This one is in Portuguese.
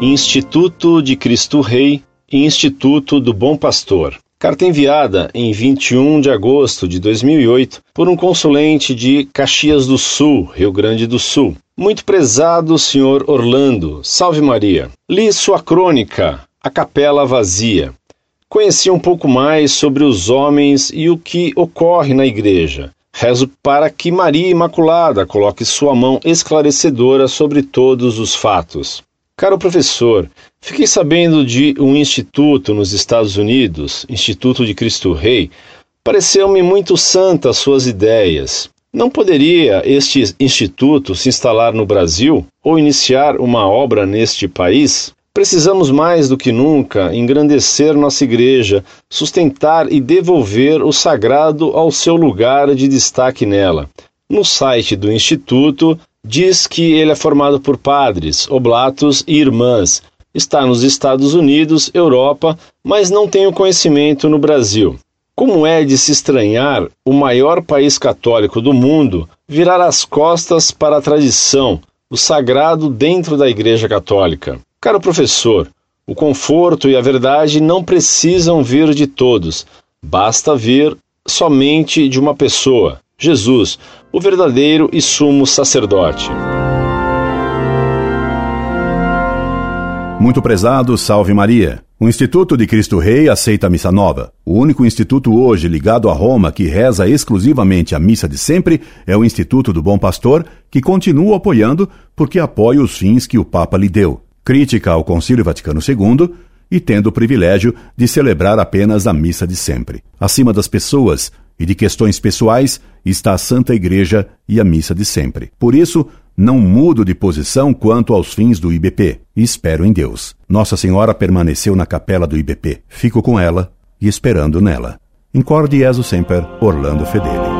Instituto de Cristo Rei e Instituto do Bom Pastor. Carta enviada em 21 de agosto de 2008 por um consulente de Caxias do Sul, Rio Grande do Sul. Muito prezado senhor Orlando, salve Maria. Li sua crônica, A Capela Vazia. Conheci um pouco mais sobre os homens e o que ocorre na igreja. Rezo para que Maria Imaculada coloque sua mão esclarecedora sobre todos os fatos. Caro professor, fiquei sabendo de um instituto nos Estados Unidos, Instituto de Cristo Rei. Pareceu-me muito santa suas ideias. Não poderia este instituto se instalar no Brasil ou iniciar uma obra neste país? Precisamos mais do que nunca engrandecer nossa igreja, sustentar e devolver o sagrado ao seu lugar de destaque nela. No site do Instituto Diz que ele é formado por padres, oblatos e irmãs. Está nos Estados Unidos, Europa, mas não tem o conhecimento no Brasil. Como é de se estranhar o maior país católico do mundo virar as costas para a tradição, o sagrado dentro da Igreja Católica? Caro professor, o conforto e a verdade não precisam vir de todos, basta vir somente de uma pessoa, Jesus, o verdadeiro e sumo sacerdote. Muito prezado, salve Maria. O Instituto de Cristo Rei aceita a missa nova. O único instituto hoje ligado a Roma que reza exclusivamente a missa de sempre é o Instituto do Bom Pastor, que continua apoiando porque apoia os fins que o Papa lhe deu. Crítica ao Concílio Vaticano II e tendo o privilégio de celebrar apenas a missa de sempre. Acima das pessoas, e de questões pessoais está a Santa Igreja e a missa de sempre. Por isso, não mudo de posição quanto aos fins do IBP e espero em Deus. Nossa Senhora permaneceu na capela do IBP. Fico com ela e esperando nela. Incorde Jesus Semper, Orlando Fedeli.